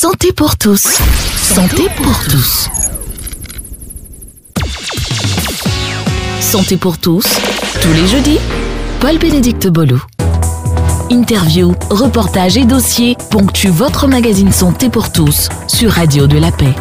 Santé pour tous. Santé pour tous. Santé pour tous. Tous les jeudis, Paul-Bénédicte Boulou. Interview, reportages et dossiers ponctuent votre magazine Santé pour tous sur Radio de la Paix.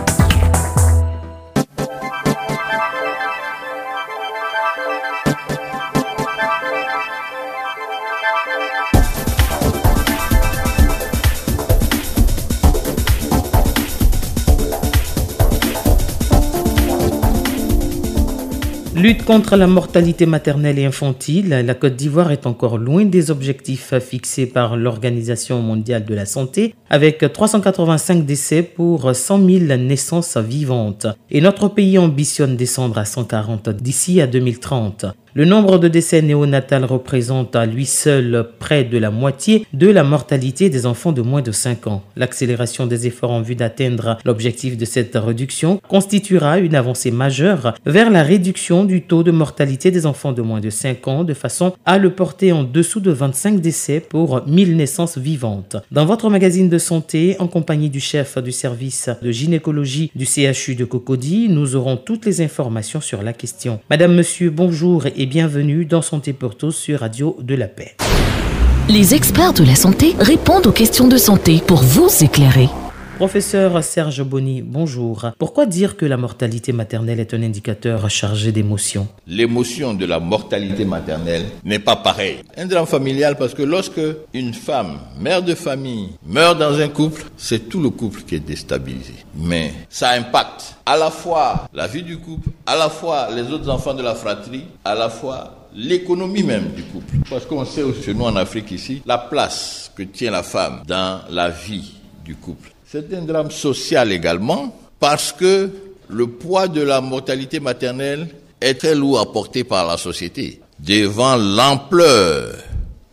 Lutte contre la mortalité maternelle et infantile, la Côte d'Ivoire est encore loin des objectifs fixés par l'Organisation mondiale de la santé, avec 385 décès pour 100 000 naissances vivantes. Et notre pays ambitionne descendre à 140 d'ici à 2030. Le nombre de décès néonatals représente à lui seul près de la moitié de la mortalité des enfants de moins de 5 ans. L'accélération des efforts en vue d'atteindre l'objectif de cette réduction constituera une avancée majeure vers la réduction du taux de mortalité des enfants de moins de 5 ans de façon à le porter en dessous de 25 décès pour 1000 naissances vivantes. Dans votre magazine de santé, en compagnie du chef du service de gynécologie du CHU de Cocody, nous aurons toutes les informations sur la question. Madame, monsieur, bonjour et bienvenue dans Santé pour tous sur Radio de la Paix. Les experts de la santé répondent aux questions de santé pour vous éclairer. Professeur Serge Bonny, bonjour. Pourquoi dire que la mortalité maternelle est un indicateur chargé d'émotions L'émotion de la mortalité maternelle n'est pas pareille. Un drame familial parce que lorsque une femme, mère de famille, meurt dans un couple, c'est tout le couple qui est déstabilisé. Mais ça impacte à la fois la vie du couple, à la fois les autres enfants de la fratrie, à la fois l'économie même du couple. Parce qu'on sait chez nous en Afrique ici, la place que tient la femme dans la vie du couple. C'est un drame social également parce que le poids de la mortalité maternelle est très lourd à porter par la société devant l'ampleur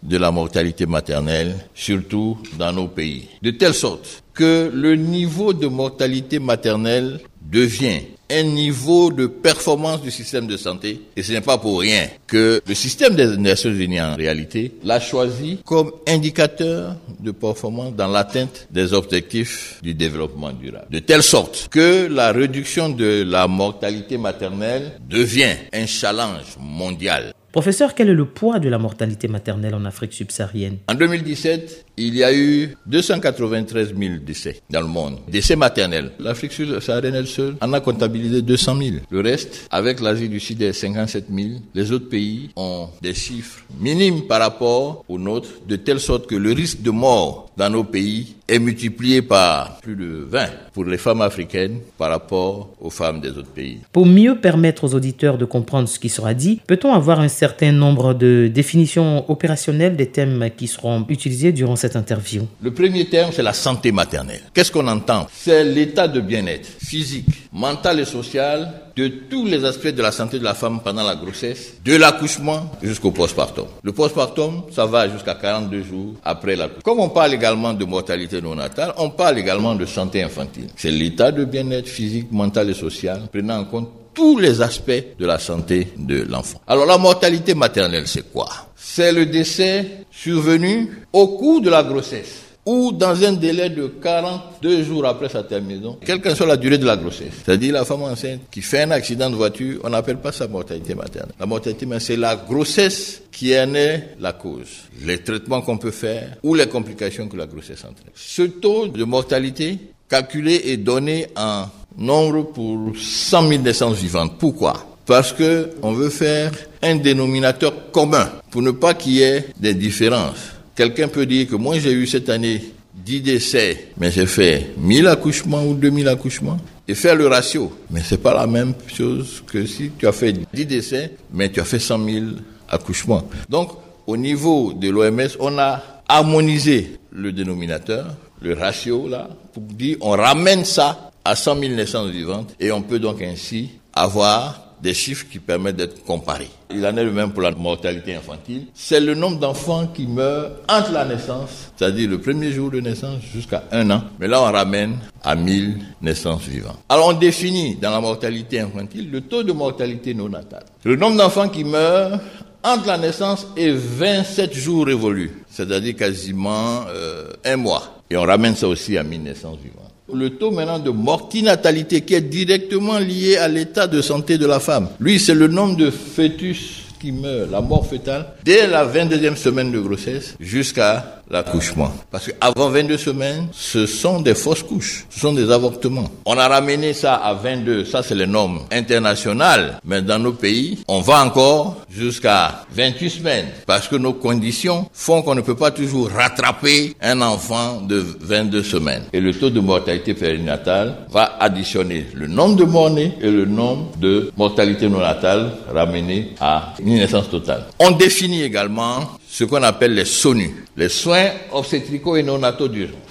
de la mortalité maternelle, surtout dans nos pays. De telle sorte que le niveau de mortalité maternelle devient un niveau de performance du système de santé. Et ce n'est pas pour rien que le système des Nations Unies, en réalité, l'a choisi comme indicateur de performance dans l'atteinte des objectifs du développement durable. De telle sorte que la réduction de la mortalité maternelle devient un challenge mondial. Professeur, quel est le poids de la mortalité maternelle en Afrique subsaharienne? En 2017, il y a eu 293 000 décès dans le monde. Décès maternels. L'Afrique subsaharienne seule en a comptabilisé 200 000. Le reste, avec l'Asie du Sud, est 57 000. Les autres pays ont des chiffres minimes par rapport aux nôtres, de telle sorte que le risque de mort dans nos pays est multiplié par plus de 20 pour les femmes africaines par rapport aux femmes des autres pays. Pour mieux permettre aux auditeurs de comprendre ce qui sera dit, peut-on avoir un certain nombre de définitions opérationnelles des thèmes qui seront utilisés durant cette interview? Le premier terme, c'est la santé maternelle. Qu'est-ce qu'on entend? C'est l'état de bien-être physique, mental et social de tous les aspects de la santé de la femme pendant la grossesse, de l'accouchement jusqu'au postpartum. Le postpartum, ça va jusqu'à 42 jours après l'accouchement. Comme on parle également de mortalité non natale, on parle également de santé infantile. C'est l'état de bien-être physique, mental et social, prenant en compte tous les aspects de la santé de l'enfant. Alors la mortalité maternelle, c'est quoi? C'est le décès survenu au cours de la grossesse ou dans un délai de 42 jours après sa terminaison, quelle que soit la durée de la grossesse. C'est-à-dire la femme enceinte qui fait un accident de voiture, on n'appelle pas ça mortalité maternelle. La mortalité maternelle, c'est la grossesse qui en est la cause. Les traitements qu'on peut faire ou les complications que la grossesse entraîne. Ce taux de mortalité calculé et donné en nombre pour 100 000 naissances vivantes. Pourquoi? Parce que on veut faire un dénominateur commun pour ne pas qu'il y ait des différences. Quelqu'un peut dire que moi j'ai eu cette année 10 décès, mais j'ai fait 1000 accouchements ou 2000 accouchements et faire le ratio. Mais c'est pas la même chose que si tu as fait 10 décès, mais tu as fait 100 000 accouchements. Donc, au niveau de l'OMS, on a harmonisé le dénominateur, le ratio là, pour dire on ramène ça à 100 000 naissances vivantes et on peut donc ainsi avoir des chiffres qui permettent d'être comparés. Il en est le même pour la mortalité infantile. C'est le nombre d'enfants qui meurent entre la naissance, c'est-à-dire le premier jour de naissance jusqu'à un an. Mais là, on ramène à 1000 naissances vivantes. Alors, on définit dans la mortalité infantile le taux de mortalité non natale. Le nombre d'enfants qui meurent entre la naissance et 27 jours révolus, c'est-à-dire quasiment euh, un mois. Et on ramène ça aussi à 1000 naissances vivantes. Le taux maintenant de mortinatalité qui est directement lié à l'état de santé de la femme. Lui, c'est le nombre de fœtus qui meurent, la mort fœtale, dès la 22e semaine de grossesse jusqu'à l'accouchement. Parce qu'avant 22 semaines, ce sont des fausses couches, ce sont des avortements. On a ramené ça à 22, ça c'est les normes internationales, mais dans nos pays, on va encore jusqu'à 28 semaines, parce que nos conditions font qu'on ne peut pas toujours rattraper un enfant de 22 semaines. Et le taux de mortalité périnatale va additionner le nombre de morts-nés et le nombre de mortalité non-natale ramené à une naissance totale. On définit également ce qu'on appelle les SONU, les soins obstétricaux et.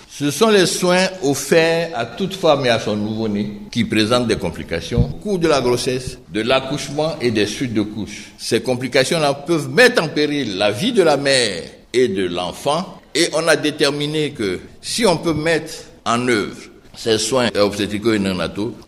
Ce sont les soins offerts à toute femme et à son nouveau-né qui présentent des complications au cours de la grossesse, de l'accouchement et des suites de couches. Ces complications-là peuvent mettre en péril la vie de la mère et de l'enfant et on a déterminé que si on peut mettre en œuvre ces soins obstétricaux et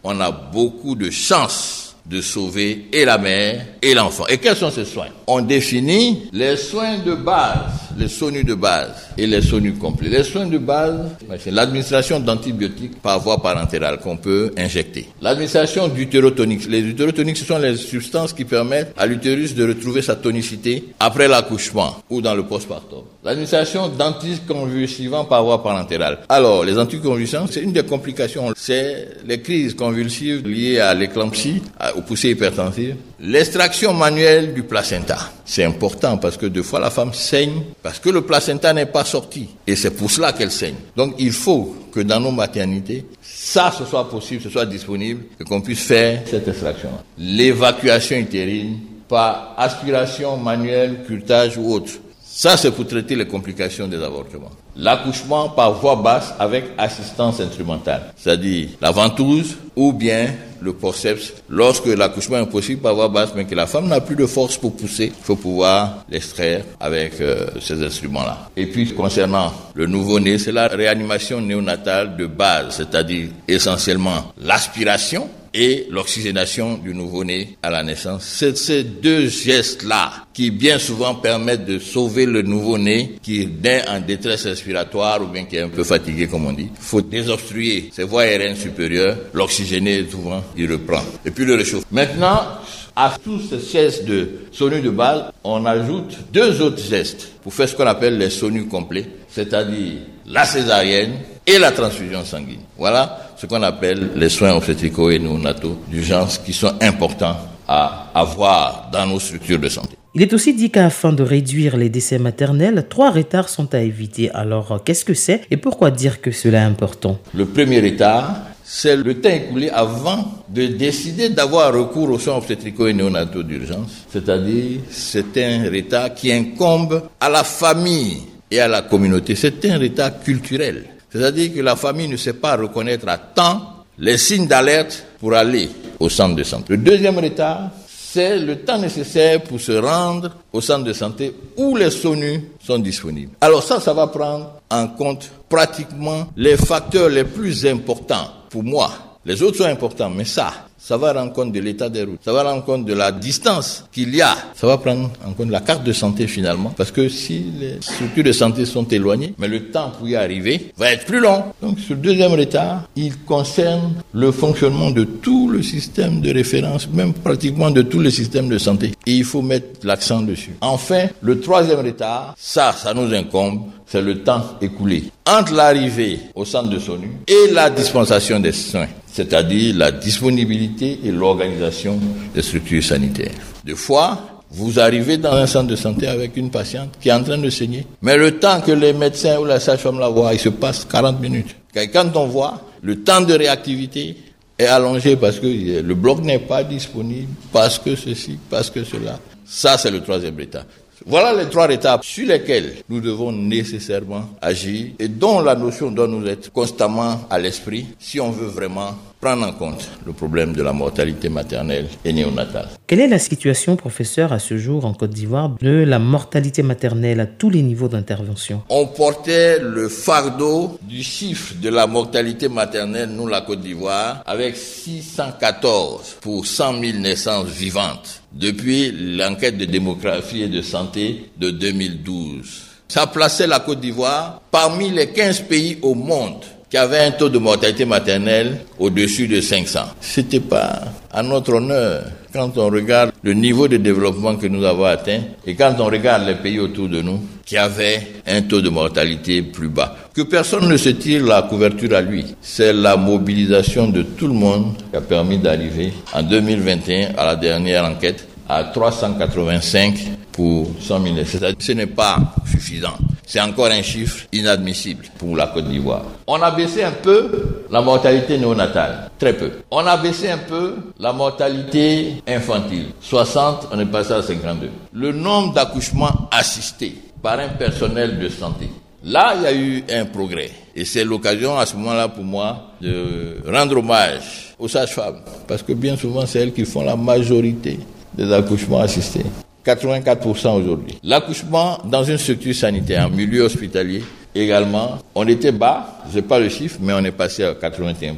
on a beaucoup de chances de sauver et la mère et l'enfant. Et quels sont ces soins? On définit les soins de base, les SONU de base et les SONU complets. Les soins de base, c'est l'administration d'antibiotiques par voie parentérale qu'on peut injecter. L'administration d'utérotoniques. Les utérotoniques, ce sont les substances qui permettent à l'utérus de retrouver sa tonicité après l'accouchement ou dans le postpartum. L'administration d'anticonvulsivants par voie parentérale. Alors, les anticonvulsivants, c'est une des complications. C'est les crises convulsives liées à l'éclampsie, aux poussées hypertensives. L'extraction manuelle du placenta. C'est important parce que deux fois la femme saigne parce que le placenta n'est pas sorti. Et c'est pour cela qu'elle saigne. Donc il faut que dans nos maternités, ça ce soit possible, ce soit disponible, et qu'on puisse faire cette extraction. L'évacuation utérine par aspiration manuelle, curtage ou autre. Ça, c'est pour traiter les complications des avortements. L'accouchement par voie basse avec assistance instrumentale, c'est-à-dire la ventouse ou bien le forceps. Lorsque l'accouchement est impossible par voie basse, mais que la femme n'a plus de force pour pousser, il faut pouvoir l'extraire avec euh, ces instruments-là. Et puis, concernant le nouveau-né, c'est la réanimation néonatale de base, c'est-à-dire essentiellement l'aspiration et l'oxygénation du nouveau-né à la naissance. C'est ces deux gestes-là qui bien souvent permettent de sauver le nouveau-né qui naît en détresse respiratoire ou bien qui est un peu fatigué comme on dit. Il faut désobstruer ses voies aériennes supérieures, l'oxygéner souvent, il reprend. Et puis le réchauffe. Maintenant, à tous ces gestes de sonus de base, on ajoute deux autres gestes pour faire ce qu'on appelle les sonus complets, c'est-à-dire la césarienne et la transfusion sanguine. Voilà ce qu'on appelle les soins obstétricaux et néonataux d'urgence qui sont importants à avoir dans nos structures de santé. Il est aussi dit qu'afin de réduire les décès maternels, trois retards sont à éviter. Alors, qu'est-ce que c'est et pourquoi dire que cela est important? Le premier retard, c'est le temps écoulé avant de décider d'avoir recours aux soins obstétricaux et néonataux d'urgence. C'est-à-dire, c'est un retard qui incombe à la famille et à la communauté. C'est un retard culturel. C'est-à-dire que la famille ne sait pas reconnaître à temps les signes d'alerte pour aller au centre de santé. Le deuxième retard, c'est le temps nécessaire pour se rendre au centre de santé où les SONU sont disponibles. Alors ça, ça va prendre en compte pratiquement les facteurs les plus importants pour moi. Les autres sont importants, mais ça, ça va rendre compte de l'état des routes, ça va rendre compte de la distance qu'il y a, ça va prendre en compte la carte de santé finalement, parce que si les structures de santé sont éloignées, mais le temps pour y arriver va être plus long. Donc ce deuxième retard, il concerne le fonctionnement de tout le système de référence, même pratiquement de tout le système de santé. Et il faut mettre l'accent dessus. Enfin, le troisième retard, ça, ça nous incombe, c'est le temps écoulé entre l'arrivée au centre de SONU et la dispensation des soins, c'est-à-dire la disponibilité et l'organisation des structures sanitaires. Des fois, vous arrivez dans un centre de santé avec une patiente qui est en train de saigner, mais le temps que les médecins ou la sage-femme la voient, il se passe 40 minutes. quand on voit, le temps de réactivité est allongé parce que le bloc n'est pas disponible, parce que ceci, parce que cela. Ça, c'est le troisième état. Voilà les trois étapes sur lesquelles nous devons nécessairement agir et dont la notion doit nous être constamment à l'esprit si on veut vraiment prendre en compte le problème de la mortalité maternelle et néonatale. Quelle est la situation, professeur, à ce jour en Côte d'Ivoire de la mortalité maternelle à tous les niveaux d'intervention? On portait le fardeau du chiffre de la mortalité maternelle, nous, la Côte d'Ivoire, avec 614 pour 100 000 naissances vivantes depuis l'enquête de démographie et de santé de 2012. Ça plaçait la Côte d'Ivoire parmi les 15 pays au monde qui avait un taux de mortalité maternelle au-dessus de 500. C'était pas à notre honneur quand on regarde le niveau de développement que nous avons atteint et quand on regarde les pays autour de nous qui avaient un taux de mortalité plus bas. Que personne ne se tire la couverture à lui. C'est la mobilisation de tout le monde qui a permis d'arriver en 2021 à la dernière enquête à 385 pour 100 000 Ce n'est pas suffisant. C'est encore un chiffre inadmissible pour la Côte d'Ivoire. On a baissé un peu la mortalité néonatale, très peu. On a baissé un peu la mortalité infantile. 60, on est passé à 52. Le nombre d'accouchements assistés par un personnel de santé. Là, il y a eu un progrès. Et c'est l'occasion à ce moment-là pour moi de rendre hommage aux sages-femmes. Parce que bien souvent, c'est elles qui font la majorité des accouchements assistés. 84% aujourd'hui. L'accouchement dans une structure sanitaire, en milieu hospitalier, également, on était bas, je n'ai pas le chiffre, mais on est passé à 81%.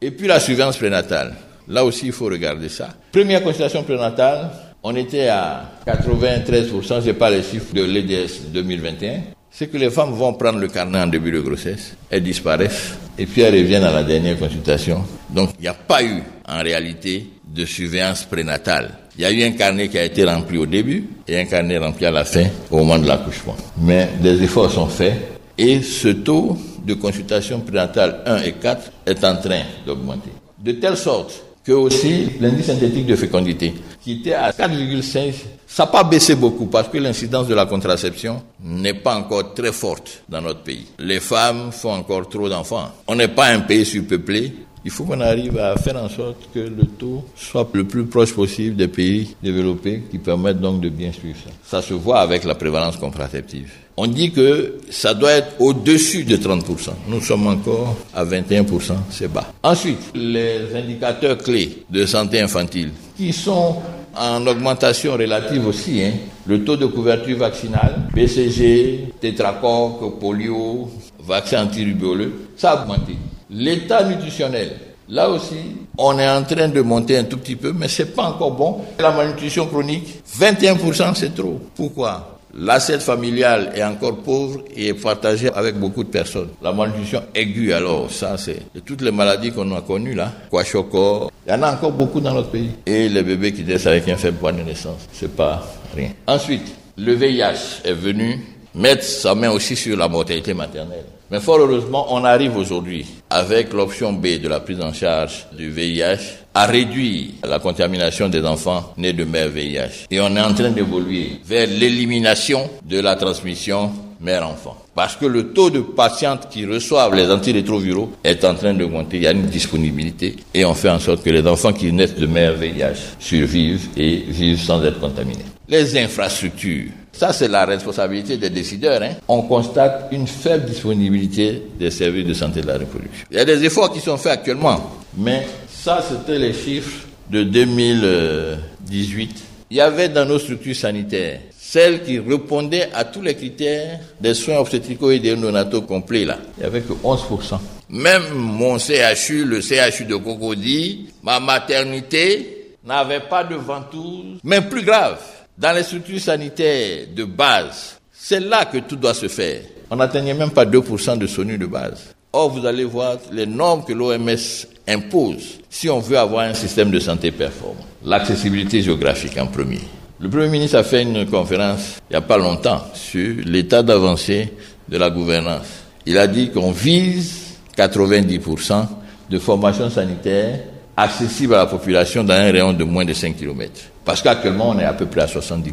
Et puis la surveillance prénatale. Là aussi, il faut regarder ça. Première consultation prénatale, on était à 93%, je n'ai pas les chiffres de l'EDS 2021. C'est que les femmes vont prendre le carnet en début de grossesse, elles disparaissent, et puis elles reviennent à la dernière consultation. Donc, il n'y a pas eu, en réalité, de surveillance prénatale. Il y a eu un carnet qui a été rempli au début et un carnet rempli à la fin, au moment de l'accouchement. Mais des efforts sont faits et ce taux de consultation prénatale 1 et 4 est en train d'augmenter. De telle sorte que aussi l'indice synthétique de fécondité, qui était à 4,5, ça n'a pas baissé beaucoup parce que l'incidence de la contraception n'est pas encore très forte dans notre pays. Les femmes font encore trop d'enfants. On n'est pas un pays surpeuplé, il faut qu'on arrive à faire en sorte que le taux soit le plus proche possible des pays développés qui permettent donc de bien suivre ça. Ça se voit avec la prévalence contraceptive. On dit que ça doit être au-dessus de 30%. Nous sommes encore à 21%, c'est bas. Ensuite, les indicateurs clés de santé infantile qui sont en augmentation relative aussi. Hein. Le taux de couverture vaccinale, BCG, tétracoque, polio, vaccin antirubéoleux, ça a augmenté. L'état nutritionnel, là aussi, on est en train de monter un tout petit peu, mais c'est pas encore bon. La malnutrition chronique, 21% c'est trop. Pourquoi? L'assiette familiale est encore pauvre et est partagée avec beaucoup de personnes. La malnutrition aiguë, alors, ça, c'est toutes les maladies qu'on a connues, là. Kwashoko, il y en a encore beaucoup dans notre pays. Et les bébés qui naissent avec un faible poids de naissance, c'est pas rien. Ensuite, le VIH est venu mettre sa main aussi sur la mortalité maternelle. Mais fort heureusement, on arrive aujourd'hui, avec l'option B de la prise en charge du VIH, à réduire la contamination des enfants nés de mère VIH. Et on est en train d'évoluer vers l'élimination de la transmission mère-enfant. Parce que le taux de patientes qui reçoivent les antirétroviraux est en train d'augmenter. Il y a une disponibilité et on fait en sorte que les enfants qui naissent de mère VIH survivent et vivent sans être contaminés. Les infrastructures ça, c'est la responsabilité des décideurs. Hein. On constate une faible disponibilité des services de santé de la reproduction. Il y a des efforts qui sont faits actuellement, mais ça, c'était les chiffres de 2018. Il y avait dans nos structures sanitaires celles qui répondaient à tous les critères des soins obstétricaux et néonataux complets, là. Il n'y avait que 11%. Même mon CHU, le CHU de Cocody, ma maternité n'avait pas de ventouse. Mais plus grave, dans les structures sanitaires de base, c'est là que tout doit se faire. On n'atteignait même pas 2% de SONU de base. Or, vous allez voir les normes que l'OMS impose si on veut avoir un système de santé performant. L'accessibilité géographique en premier. Le Premier ministre a fait une conférence il n'y a pas longtemps sur l'état d'avancée de la gouvernance. Il a dit qu'on vise 90% de formation sanitaire accessible à la population dans un rayon de moins de 5 km. Parce qu'actuellement, on est à peu près à 70%.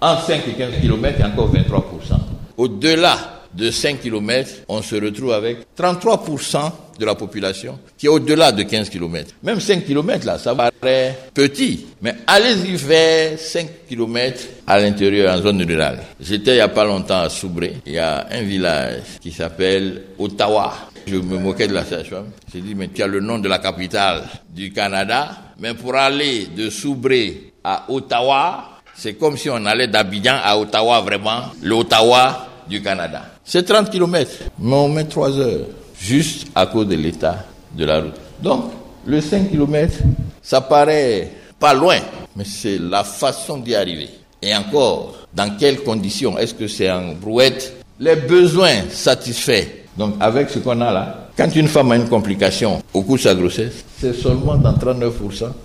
Entre 5 et 15 km, il y a encore 23%. Au-delà de 5 km, on se retrouve avec 33% de la population qui est au-delà de 15 km. Même 5 km, là, ça paraît petit. Mais allez-y vers 5 km à l'intérieur, en zone rurale. J'étais il n'y a pas longtemps à Soubré. Il y a un village qui s'appelle Ottawa. Je me moquais de la sage-femme. J'ai dit, mais tu as le nom de la capitale du Canada. Mais pour aller de Soubré à Ottawa, c'est comme si on allait d'Abidjan à Ottawa, vraiment, l'Ottawa du Canada. C'est 30 km, mais on met 3 heures, juste à cause de l'état de la route. Donc, le 5 km, ça paraît pas loin, mais c'est la façon d'y arriver. Et encore, dans quelles conditions Est-ce que c'est en brouette? Les besoins satisfaits. Donc, avec ce qu'on a là, Quand une femme a une complication au cours de sa grossesse, c'est seulement dans 39%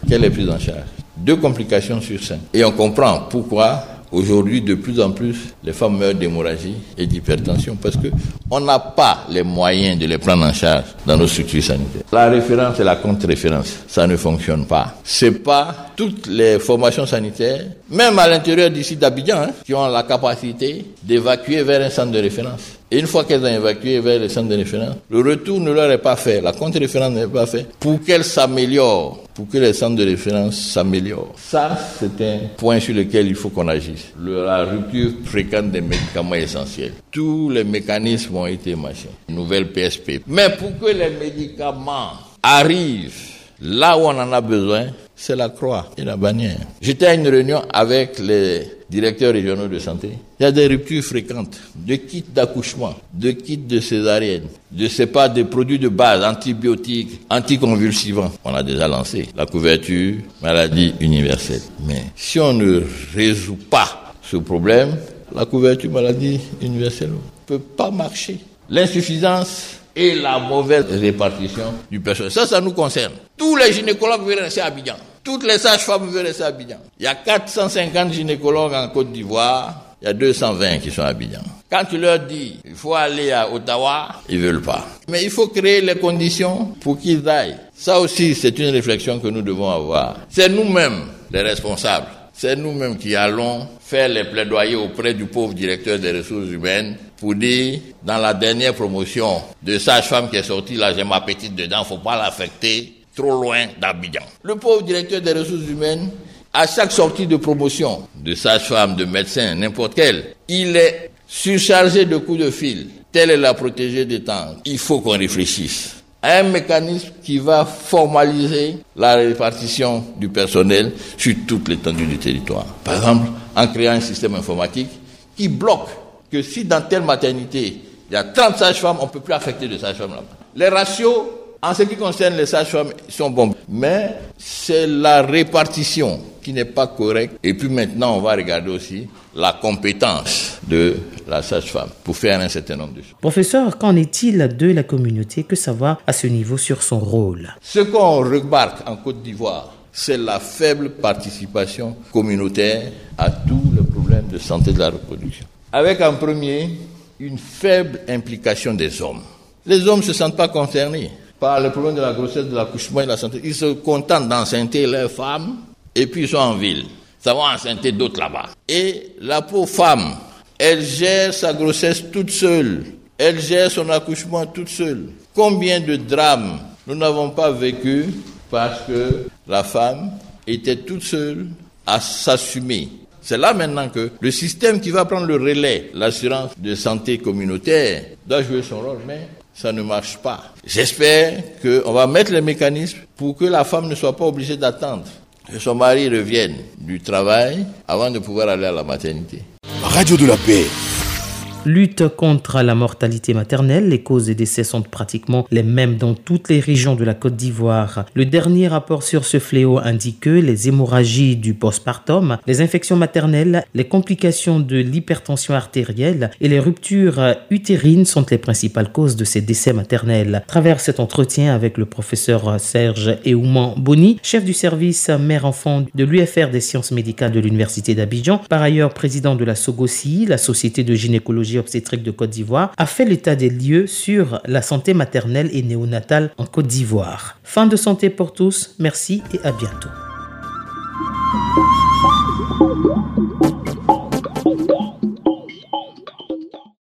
qu'elle est prise en charge. Deux complications sur cinq. Et on comprend pourquoi Aujourd'hui, de plus en plus, les femmes meurent d'hémorragie et d'hypertension parce que on n'a pas les moyens de les prendre en charge dans nos structures sanitaires. La référence et la contre-référence, ça ne fonctionne pas. C'est pas toutes les formations sanitaires, même à l'intérieur d'ici d'Abidjan, hein, qui ont la capacité d'évacuer vers un centre de référence. Et une fois qu'elles ont évacué vers le centre de référence, le retour ne leur est pas fait, la contre-référence n'est pas faite pour qu'elles s'améliorent, pour que les centres de référence s'améliorent. Ça, c'est un point sur lequel il faut qu'on agisse. la rupture fréquente des médicaments essentiels. Tous les mécanismes ont été machins. Nouvelle PSP. Mais pour que les médicaments arrivent là où on en a besoin, c'est la croix et la bannière. J'étais à une réunion avec les directeurs régionaux de santé. Il y a des ruptures fréquentes de kits d'accouchement, de kits de césarienne, de sais pas, des produits de base, antibiotiques, anticonvulsivants. On a déjà lancé la couverture maladie universelle. Mais si on ne résout pas ce problème, la couverture maladie universelle ne peut pas marcher. L'insuffisance et la mauvaise répartition du personnel. Ça, ça nous concerne. Tous les gynécologues veulent rester à Abidjan. Toutes les sages-femmes rester à Abidjan. Il y a 450 gynécologues en Côte d'Ivoire. Il y a 220 qui sont à Abidjan. Quand tu leur dis, il faut aller à Ottawa, ils veulent pas. Mais il faut créer les conditions pour qu'ils aillent. Ça aussi, c'est une réflexion que nous devons avoir. C'est nous-mêmes les responsables. C'est nous-mêmes qui allons faire les plaidoyers auprès du pauvre directeur des ressources humaines pour dire, dans la dernière promotion de sage-femme qui est sortie, là j'ai ma petite dedans, faut pas l'affecter trop loin d'Abidjan. Le pauvre directeur des ressources humaines, à chaque sortie de promotion de sage-femme, de médecin, n'importe quel, il est surchargé de coups de fil. Telle est la protégée des temps. Il faut qu'on réfléchisse à un mécanisme qui va formaliser la répartition du personnel sur toute l'étendue du territoire. Par exemple, en créant un système informatique qui bloque que si dans telle maternité, il y a 30 sages-femmes, on ne peut plus affecter de sages-femmes là-bas. Les ratios, en ce qui concerne les sages-femmes, sont bons. Mais c'est la répartition qui n'est pas correcte. Et puis maintenant, on va regarder aussi la compétence de la sage-femme pour faire un certain nombre de choses. Professeur, qu'en est-il de la communauté Que savoir à ce niveau sur son rôle? Ce qu'on remarque en Côte d'Ivoire, c'est la faible participation communautaire à tous les problèmes de santé de la reproduction. Avec en premier une faible implication des hommes. Les hommes ne se sentent pas concernés par les problèmes de la grossesse, de l'accouchement et de la santé. Ils se contentent d'enceinter leurs femmes et puis ils sont en ville. Ça va enceinter d'autres là-bas. Et la pauvre femme, elle gère sa grossesse toute seule. Elle gère son accouchement toute seule. Combien de drames nous n'avons pas vécu parce que la femme était toute seule à s'assumer. C'est là maintenant que le système qui va prendre le relais, l'assurance de santé communautaire, doit jouer son rôle, mais ça ne marche pas. J'espère qu'on va mettre les mécanismes pour que la femme ne soit pas obligée d'attendre que son mari revienne du travail avant de pouvoir aller à la maternité. Radio de la paix. Lutte contre la mortalité maternelle, les causes des décès sont pratiquement les mêmes dans toutes les régions de la Côte d'Ivoire. Le dernier rapport sur ce fléau indique que les hémorragies du postpartum, les infections maternelles, les complications de l'hypertension artérielle et les ruptures utérines sont les principales causes de ces décès maternels. À travers cet entretien avec le professeur Serge Eouman Boni, chef du service mère-enfant de l'UFR des sciences médicales de l'Université d'Abidjan, par ailleurs président de la SOGOSI, la Société de gynécologie obstétrique de Côte d'Ivoire, a fait l'état des lieux sur la santé maternelle et néonatale en Côte d'Ivoire. Fin de santé pour tous, merci et à bientôt.